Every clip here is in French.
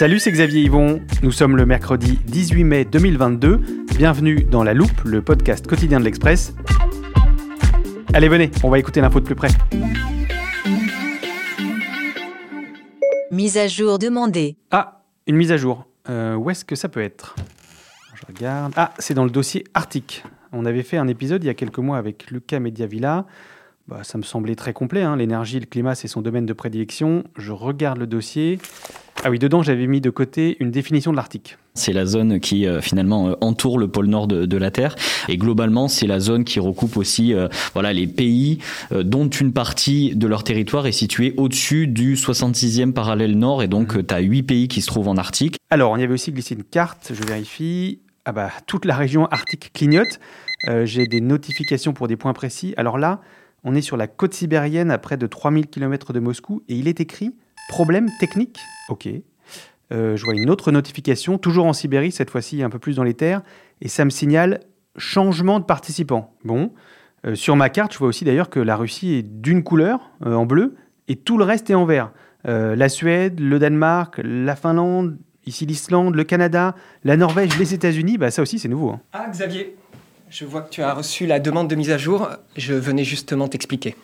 Salut, c'est Xavier Yvon. Nous sommes le mercredi 18 mai 2022. Bienvenue dans La Loupe, le podcast quotidien de l'Express. Allez, venez, on va écouter l'info de plus près. Mise à jour demandée. Ah, une mise à jour. Euh, où est-ce que ça peut être? Je regarde. Ah, c'est dans le dossier Arctique. On avait fait un épisode il y a quelques mois avec Luca Mediavilla. Bah, ça me semblait très complet. hein. L'énergie, le climat, c'est son domaine de prédilection. Je regarde le dossier. Ah oui, dedans, j'avais mis de côté une définition de l'Arctique. C'est la zone qui euh, finalement euh, entoure le pôle nord de, de la Terre et globalement c'est la zone qui recoupe aussi euh, voilà les pays euh, dont une partie de leur territoire est située au-dessus du 66e parallèle nord et donc tu as huit pays qui se trouvent en Arctique. Alors, on y avait aussi glissé une carte, je vérifie. Ah bah, toute la région arctique clignote. J'ai des notifications pour des points précis. Alors là, on est sur la côte sibérienne à près de 3000 km de Moscou et il est écrit problème technique. Ok. Euh, je vois une autre notification, toujours en Sibérie, cette fois-ci un peu plus dans les terres, et ça me signale changement de participants. Bon. Euh, sur ma carte, je vois aussi d'ailleurs que la Russie est d'une couleur, euh, en bleu, et tout le reste est en vert. La Suède, le Danemark, la Finlande, ici l'Islande, le Canada, la Norvège, les États-Unis, bah ça aussi c'est nouveau. hein. Ah, Xavier, je vois que tu as reçu la demande de mise à jour. Je venais justement t'expliquer.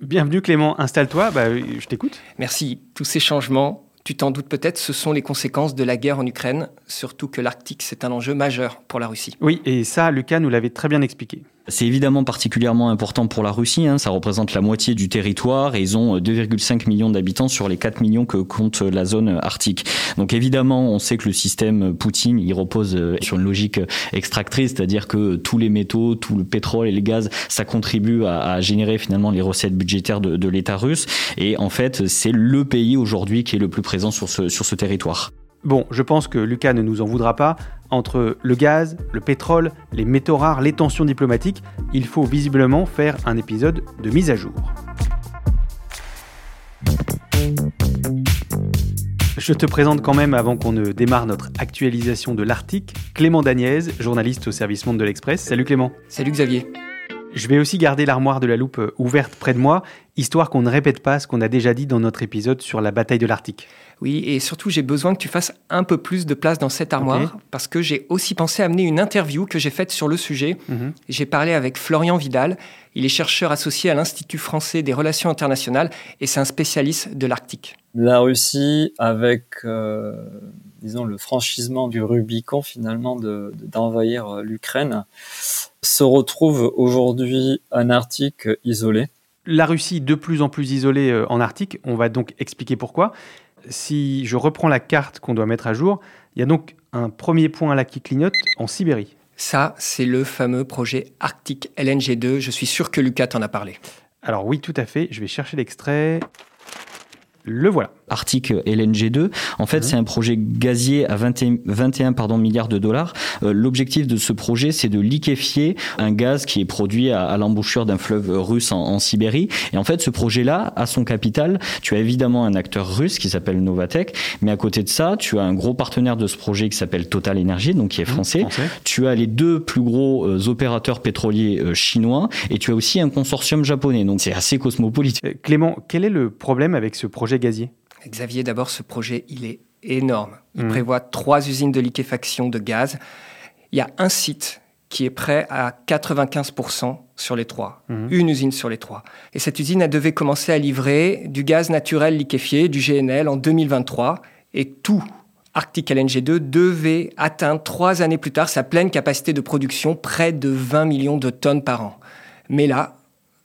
Bienvenue Clément, installe-toi, bah, je t'écoute. Merci. Tous ces changements, tu t'en doutes peut-être, ce sont les conséquences de la guerre en Ukraine, surtout que l'Arctique, c'est un enjeu majeur pour la Russie. Oui, et ça, Lucas nous l'avait très bien expliqué. C'est évidemment particulièrement important pour la Russie, hein. ça représente la moitié du territoire et ils ont euh, 2,5 millions d'habitants sur les 4 millions que compte la zone arctique. Donc évidemment, on sait que le système Poutine, il repose euh, sur une logique extractrice, c'est-à-dire que tous les métaux, tout le pétrole et les gaz, ça contribue à, à générer finalement les recettes budgétaires de, de l'État russe. Et en fait, c'est le pays aujourd'hui qui est le plus présent sur ce, sur ce territoire. Bon, je pense que Lucas ne nous en voudra pas. Entre le gaz, le pétrole, les métaux rares, les tensions diplomatiques, il faut visiblement faire un épisode de mise à jour. Je te présente quand même, avant qu'on ne démarre notre actualisation de l'Arctique, Clément Daniez, journaliste au service Monde de l'Express. Salut Clément. Salut Xavier. Je vais aussi garder l'armoire de la loupe euh, ouverte près de moi, histoire qu'on ne répète pas ce qu'on a déjà dit dans notre épisode sur la bataille de l'Arctique. Oui, et surtout, j'ai besoin que tu fasses un peu plus de place dans cette armoire, parce que j'ai aussi pensé amener une interview que j'ai faite sur le sujet. Mhm. J'ai parlé avec Florian Vidal. Il est chercheur associé à l'Institut français des relations internationales et c'est un spécialiste de l'Arctique. la Russie, avec, euh, disons, le franchissement du Rubicon finalement de- de- d'envahir euh, l'Ukraine, se retrouve aujourd'hui un Arctique isolé. La Russie de plus en plus isolée euh, en Arctique, on va donc expliquer pourquoi. Si je reprends la carte qu'on doit mettre à jour, il y a donc un premier point là qui clignote en Sibérie. Ça, c'est le fameux projet Arctique LNG2. Je suis sûr que Lucas t'en a parlé. Alors oui, tout à fait, je vais chercher l'extrait. Le voilà. Arctique LNG2. En fait, Mhm. c'est un projet gazier à 21, 21 pardon, milliards de dollars. Euh, L'objectif de ce projet, c'est de liquéfier un gaz qui est produit à, à l'embouchure d'un fleuve russe en, en Sibérie. Et en fait, ce projet-là, à son capital, tu as évidemment un acteur russe qui s'appelle Novatec, mais à côté de ça, tu as un gros partenaire de ce projet qui s'appelle Total Energy, donc qui est français. Français. Tu as les deux plus gros euh, opérateurs pétroliers euh, chinois et tu as aussi un consortium japonais. Donc c'est assez cosmopolite. Euh, Clément, quel est le problème avec ce projet gazier Xavier, d'abord, ce projet, il est énorme. Il Mhm. prévoit trois usines de liquéfaction de gaz. Il y a un site qui est prêt à 95% sur les trois. Mhm. Une usine sur les trois. Et cette usine, elle devait commencer à livrer du gaz naturel liquéfié, du GNL, en 2023. Et tout Arctic LNG2 devait atteindre trois années plus tard sa pleine capacité de production, près de 20 millions de tonnes par an. Mais là,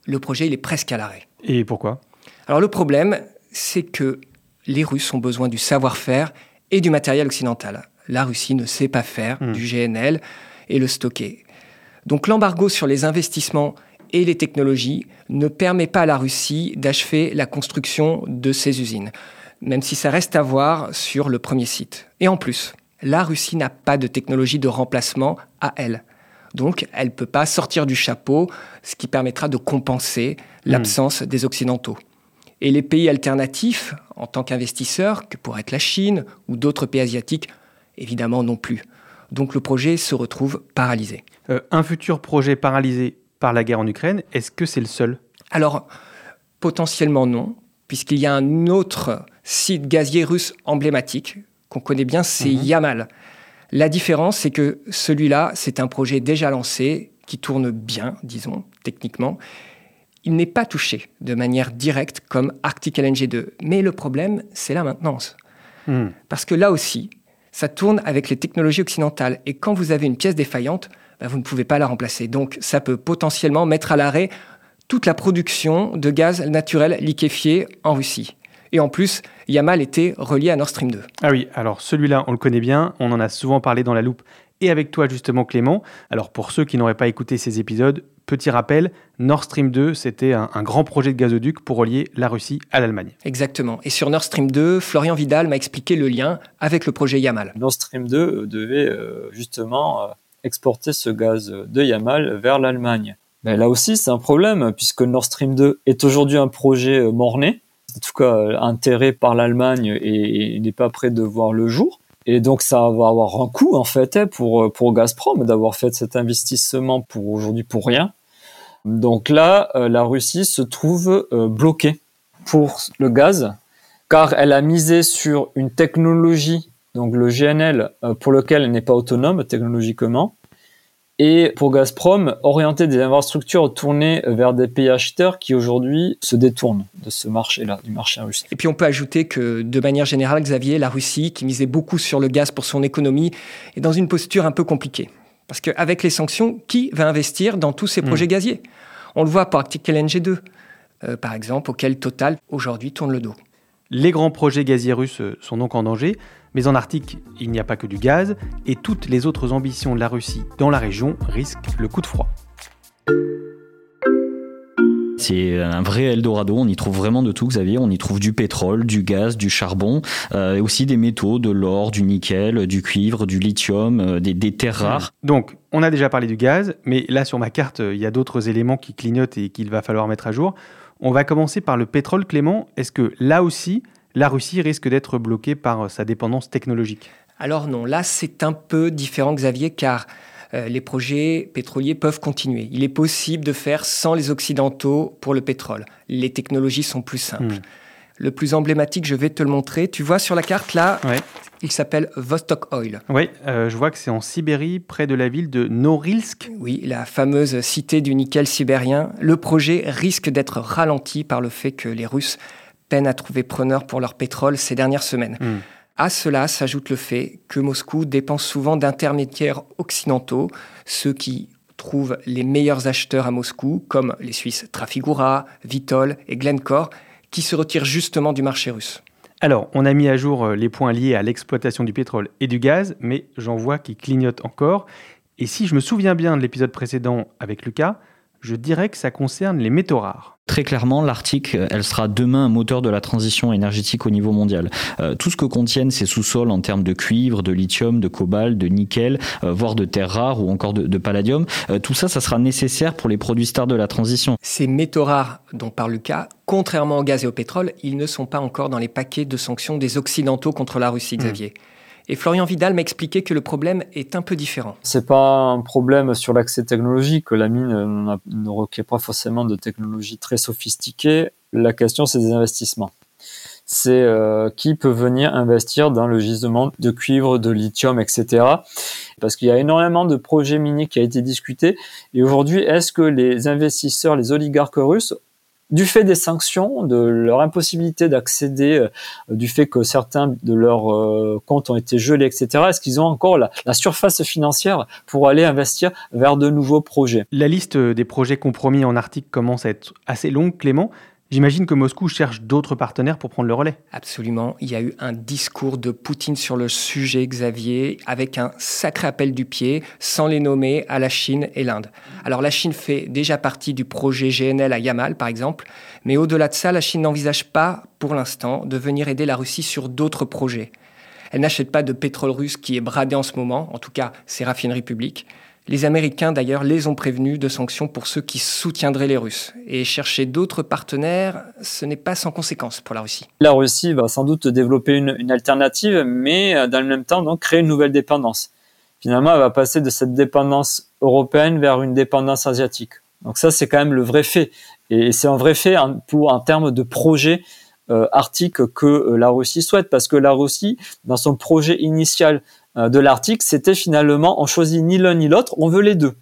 le projet, il est presque à l'arrêt. Et pourquoi? Alors le problème, c'est que les Russes ont besoin du savoir-faire et du matériel occidental. La Russie ne sait pas faire Hmm. du GNL et le stocker. Donc l'embargo sur les investissements et les technologies ne permet pas à la Russie d'achever la construction de ces usines, même si ça reste à voir sur le premier site. Et en plus, la Russie n'a pas de technologie de remplacement à elle. Donc, elle ne peut pas sortir du chapeau, ce qui permettra de compenser l'absence des Occidentaux. Et les pays alternatifs, en tant qu'investisseurs, que pourrait être la Chine ou d'autres pays asiatiques, évidemment non plus. Donc le projet se retrouve paralysé. Euh, un futur projet paralysé par la guerre en Ukraine, est-ce que c'est le seul? Alors, potentiellement non, puisqu'il y a un autre site gazier russe emblématique qu'on connaît bien, c'est Mhm. Yamal. La différence, c'est que celui-là, c'est un projet déjà lancé, qui tourne bien, disons, techniquement. Il n'est pas touché de manière directe comme Arctic LNG2. Mais le problème, c'est la maintenance. Hmm. Parce que là aussi, ça tourne avec les technologies occidentales. Et quand vous avez une pièce défaillante, ben, vous ne pouvez pas la remplacer. Donc ça peut potentiellement mettre à l'arrêt toute la production de gaz naturel liquéfié en Russie. Et en plus, Yamal était relié à Nord Stream 2. Ah oui, alors celui-là, on le connaît bien, on en a souvent parlé dans la loupe et avec toi justement Clément. Alors pour ceux qui n'auraient pas écouté ces épisodes, petit rappel, Nord Stream 2, c'était un, un grand projet de gazoduc pour relier la Russie à l'Allemagne. Exactement. Et sur Nord Stream 2, Florian Vidal m'a expliqué le lien avec le projet Yamal. Nord Stream 2 devait euh, justement euh, exporter ce gaz de Yamal vers l'Allemagne. Mais là aussi, c'est un problème, puisque Nord Stream 2 est aujourd'hui un projet euh, mort-né, en tout cas euh, intérêt par l'Allemagne et, et n'est pas prêt de voir le jour. Et donc ça va avoir un coût en fait hein, pour, euh, pour Gazprom d'avoir fait cet investissement pour aujourd'hui pour rien. Donc là, euh, la Russie se trouve euh, bloquée pour le gaz, car elle a misé sur une technologie, donc le GNL, pour lequel elle n'est pas autonome technologiquement, et pour Gazprom, orienter des infrastructures tournées vers des pays acheteurs qui aujourd'hui se détournent de ce marché-là, du marché russe. Et puis on peut ajouter que de manière générale, Xavier, la Russie, qui misait beaucoup sur le gaz pour son économie, est dans une posture un peu compliquée. Parce qu'avec les sanctions, qui va investir dans tous ces projets gaziers? On le voit pour Arctic LNG 2, euh, par exemple, auquel Total aujourd'hui tourne le dos. Les grands projets gaziers russes euh, sont donc en danger, mais en Arctique, il n'y a pas que du gaz, et toutes les autres ambitions de la Russie dans la région risquent le coup de froid. C'est un vrai Eldorado, on y trouve vraiment de tout Xavier, on y trouve du pétrole, du gaz, du charbon, euh, et aussi des métaux, de l'or, du nickel, du cuivre, du lithium, euh, des, des terres rares. Donc, on a déjà parlé du gaz, mais là sur ma carte, il y a d'autres éléments qui clignotent et qu'il va falloir mettre à jour. On va commencer par le pétrole, Clément. Est-ce que là aussi, la Russie risque d'être bloquée par euh, sa dépendance technologique Alors non, là c'est un peu différent Xavier, car euh, les projets pétroliers peuvent continuer. Il est possible de faire sans les Occidentaux pour le pétrole. Les technologies sont plus simples. Hmm. Le plus emblématique, je vais te le montrer. Tu vois sur la carte là, Ouais. il s'appelle Vostok Oil. Oui, euh, je vois que c'est en Sibérie, près de la ville de Norilsk. Oui, la fameuse cité du nickel sibérien. Le projet risque d'être ralenti par le fait que les Russes peinent à trouver preneur pour leur pétrole ces dernières semaines. Hmm. À cela s'ajoute le fait que Moscou dépense souvent d'intermédiaires occidentaux, ceux qui trouvent les meilleurs acheteurs à Moscou, comme les Suisses Trafigura, Vitol et Glencore, qui se retirent justement du marché russe. Alors, on a mis à jour euh, les points liés à l'exploitation du pétrole et du gaz, mais j'en vois qui clignotent encore. Et si je me souviens bien de l'épisode précédent avec Lucas, je dirais que ça concerne les métaux rares. Très clairement, l'Arctique, euh, elle sera demain un moteur de la transition énergétique au niveau mondial. Euh, tout ce que contiennent ces sous-sols en termes de cuivre, de lithium, de cobalt, de nickel, euh, voire de terres rares ou encore de, de palladium, euh, tout ça, ça sera nécessaire pour les produits stars de la transition. Ces métaux rares dont parle Lucas, contrairement au gaz et au pétrole, ils ne sont pas encore dans les paquets de sanctions des Occidentaux contre la Russie, Xavier. Et Florian Vidal m'a expliqué que le problème est un peu différent. C'est pas un problème sur l'accès technologique. La mine ne requiert pas forcément de technologie très sophistiquée. La question, c'est des investissements. C'est euh, qui peut venir investir dans le gisement de cuivre, de lithium, etc. Parce qu'il y a énormément de projets miniers qui a été discuté. Et aujourd'hui, est-ce que les investisseurs, les oligarques russes, du fait des sanctions, de leur impossibilité d'accéder, euh, du fait que certains de leurs euh, comptes ont été gelés, etc., est-ce qu'ils ont encore la, la surface financière pour aller investir vers de nouveaux projets? La liste des projets compromis en Arctique commence à être assez longue, Clément. J'imagine que Moscou cherche d'autres partenaires pour prendre le relais. Absolument. Il y a eu un discours de Poutine sur le sujet, Xavier, avec un sacré appel du pied, sans les nommer, à la Chine et l'Inde. Alors la Chine fait déjà partie du projet GNL à Yamal, par exemple, mais au-delà de ça, la Chine n'envisage pas, pour l'instant, de venir aider la Russie sur d'autres projets. Elle n'achète pas de pétrole russe qui est bradé en ce moment, en tout cas ses raffineries publiques. Les Américains, d'ailleurs, les ont prévenus de sanctions pour ceux qui soutiendraient les Russes. Et chercher d'autres partenaires, ce n'est pas sans conséquence pour la Russie. La Russie va sans doute développer une, alternative, mais euh, dans le même temps, donc, créer une nouvelle dépendance. Finalement, elle va passer de cette dépendance européenne vers une dépendance asiatique. Donc ça, c'est quand même le vrai fait. Et c'est un vrai fait en, pour, en termes de projet euh, arctique que euh, la Russie souhaite, parce que la Russie, dans son projet initial de l'Arctique, c'était finalement on choisit ni l'un ni l'autre, on veut les deux.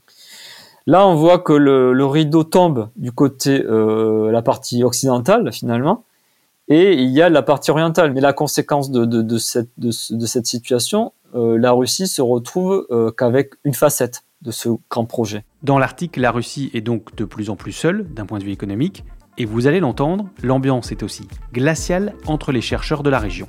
Là, on voit que le, rideau tombe du côté euh, la partie occidentale finalement, et il y a la partie orientale. Mais la conséquence de, cette, situation, euh, la Russie se retrouve euh, qu'avec une facette de ce grand projet. Dans l'Arctique, la Russie est donc de plus en plus seule d'un point de vue économique, et vous allez l'entendre, l'ambiance est aussi glaciale entre les chercheurs de la région.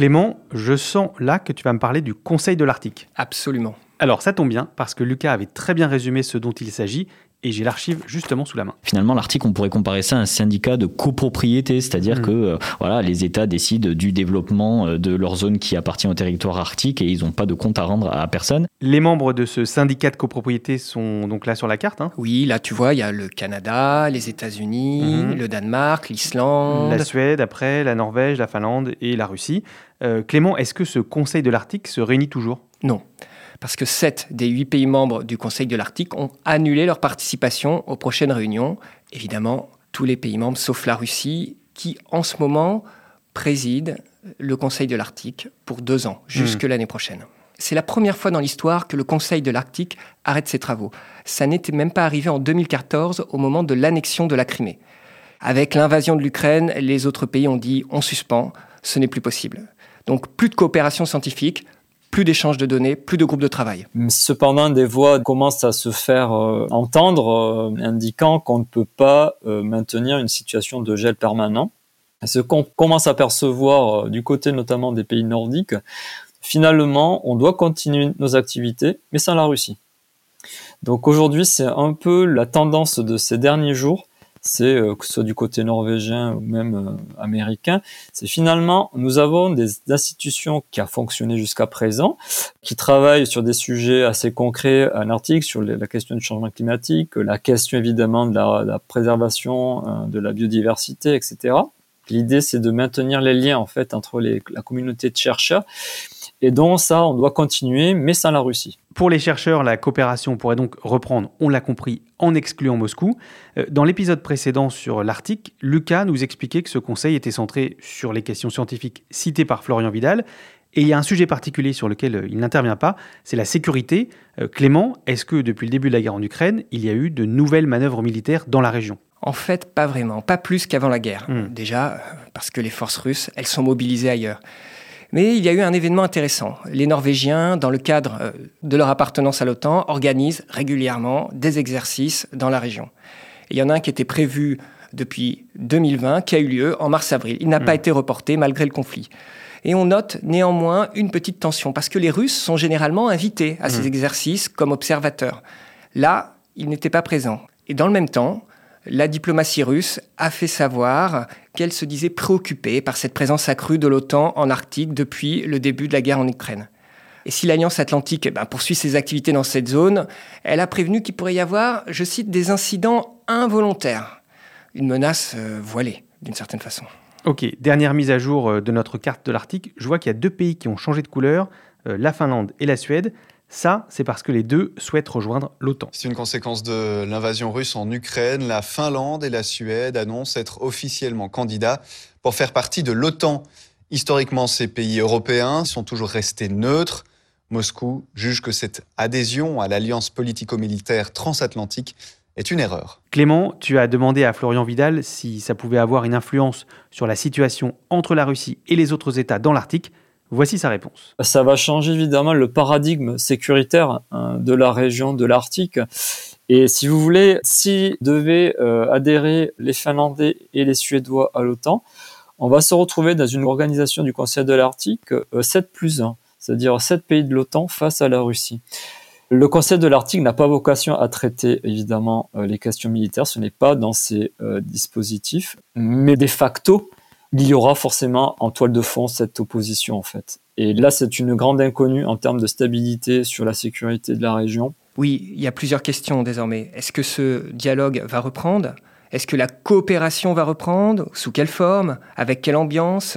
Clément, je sens là que tu vas me parler du Conseil de l'Arctique. Absolument. Alors ça tombe bien parce que Lucas avait très bien résumé ce dont il s'agit et j'ai l'archive justement sous la main. Finalement, l'article, on pourrait comparer ça à un syndicat de copropriété, c'est-à-dire mmh. que euh, voilà, les États décident du développement euh, de leur zone qui appartient au territoire arctique et ils n'ont pas de compte à rendre à personne. Les membres de ce syndicat de copropriété sont donc là sur la carte. Hein oui, là tu vois, il y a le Canada, les États-Unis, mmh. le Danemark, l'Islande, la Suède, après la Norvège, la Finlande et la Russie. Euh, Clément, est-ce que ce Conseil de l'Arctique se réunit toujours? Non parce que sept des huit pays membres du Conseil de l'Arctique ont annulé leur participation aux prochaines réunions. Évidemment, tous les pays membres, sauf la Russie, qui en ce moment préside le Conseil de l'Arctique pour deux ans, jusque hmm. l'année prochaine. C'est la première fois dans l'histoire que le Conseil de l'Arctique arrête ses travaux. Ça n'était même pas arrivé en 2014 au moment de l'annexion de la Crimée. Avec l'invasion de l'Ukraine, les autres pays ont dit on suspend, ce n'est plus possible. Donc plus de coopération scientifique, plus d'échanges de données, plus de groupes de travail. Cependant, des voix commencent à se faire euh, entendre, euh, indiquant qu'on ne peut pas euh, maintenir une situation de gel permanent. Ce qu'on commence à percevoir du côté notamment des pays nordiques, finalement, on doit continuer nos activités, mais sans la Russie. Donc aujourd'hui, c'est un peu la tendance de ces derniers jours c'est euh, que ce soit du côté norvégien ou même euh, américain, c'est finalement nous avons des institutions qui a fonctionné jusqu'à présent, qui travaillent sur des sujets assez concrets en Arctique, sur la question du changement climatique, la question évidemment de la, préservation euh, de la biodiversité, etc. L'idée c'est de maintenir les liens en fait entre la communauté de chercheurs et donc ça, on doit continuer, mais sans la Russie. Pour les chercheurs, la coopération pourrait donc reprendre, on l'a compris, en excluant Moscou. Euh, dans l'épisode précédent sur l'Arctique, Lucas nous expliquait que ce conseil était centré sur les questions scientifiques citées par Florian Vidal. Et il y a un sujet particulier sur lequel euh, il n'intervient pas, c'est la sécurité. Euh, Clément, est-ce que depuis le début de la guerre en Ukraine, il y a eu de nouvelles manœuvres militaires dans la région? En fait, pas vraiment, pas plus qu'avant la guerre. Hmm. Déjà, parce que les forces russes, elles sont mobilisées ailleurs. Mais il y a eu un événement intéressant. Les Norvégiens, dans le cadre euh, de leur appartenance à l'OTAN, organisent régulièrement des exercices dans la région. il y en a un qui était prévu depuis 2020, qui a eu lieu en mars-avril. Il n'a pas hmm. été reporté malgré le conflit. Et on note néanmoins une petite tension, parce que les Russes sont généralement invités à ces hmm. exercices comme observateurs. Là, ils n'étaient pas présents. Et dans le même temps, la diplomatie russe a fait savoir qu'elle se disait préoccupée par cette présence accrue de l'OTAN en Arctique depuis le début de la guerre en Ukraine. Et si l'Alliance atlantique eh ben, poursuit ses activités dans cette zone, elle a prévenu qu'il pourrait y avoir, je cite, des incidents involontaires, une menace euh, voilée. d'une certaine façon. Ok, dernière mise à jour euh, de notre carte de l'Arctique. Je vois qu'il y a deux pays qui ont changé de couleur, euh, la Finlande et la Suède. Ça, c'est parce que les deux souhaitent rejoindre l'OTAN. C'est une conséquence de l'invasion russe en Ukraine. La Finlande et la Suède annoncent être officiellement candidats pour faire partie de l'OTAN. Historiquement, ces pays européens sont toujours restés neutres. Moscou juge que cette adhésion à l'alliance politico-militaire transatlantique est une erreur. Clément, tu as demandé à Florian Vidal si ça pouvait avoir une influence sur la situation entre la Russie et les autres États dans l'Arctique. Voici sa réponse. Ça va changer évidemment le paradigme sécuritaire hein, de la région de l'Arctique. Et si vous voulez, si devaient euh, adhérer les Finlandais et les Suédois à l'OTAN, on va se retrouver dans une organisation du Conseil de l'Arctique 7 euh, plus 1, c'est-à-dire 7 pays de l'OTAN face à la Russie. Le Conseil de l'Arctique n'a pas vocation à traiter évidemment euh, les questions militaires, ce n'est pas dans ses dispositifs, mais de facto, il y aura forcément en toile de fond cette opposition en fait. Et là, c'est une grande inconnue en termes de stabilité sur la sécurité de la région. Oui, il y a plusieurs questions désormais. Est-ce que ce dialogue va reprendre? Est-ce que la coopération va reprendre? Sous quelle forme? Avec quelle ambiance?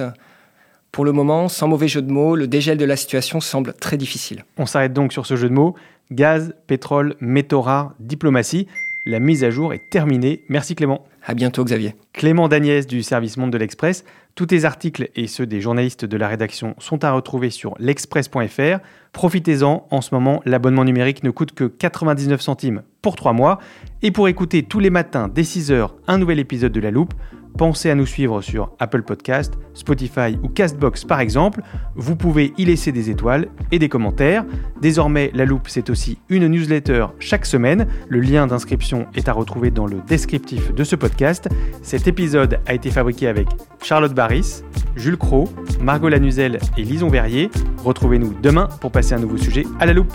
Pour le moment, sans mauvais jeu de mots, le dégel de la situation semble très difficile. On s'arrête donc sur ce jeu de mots. Gaz, pétrole, métaux rares, diplomatie. La mise à jour est terminée. Merci Clément. À bientôt Xavier. Clément Dagnès du service Monde de l'Express. Tous tes articles et ceux des journalistes de la rédaction sont à retrouver sur l'express.fr. Profitez-en, en ce moment, l'abonnement numérique ne coûte que 99 centimes pour 3 mois. Et pour écouter tous les matins dès 6h un nouvel épisode de La Loupe, Pensez à nous suivre sur Apple Podcast, Spotify ou Castbox par exemple. Vous pouvez y laisser des étoiles et des commentaires. Désormais, La Loupe, c'est aussi une newsletter chaque semaine. Le lien d'inscription est à retrouver dans le descriptif de ce podcast. Cet épisode a été fabriqué avec Charlotte Barris, Jules Cro, Margot Lanuzel et Lison Verrier. Retrouvez-nous demain pour passer un nouveau sujet à La Loupe.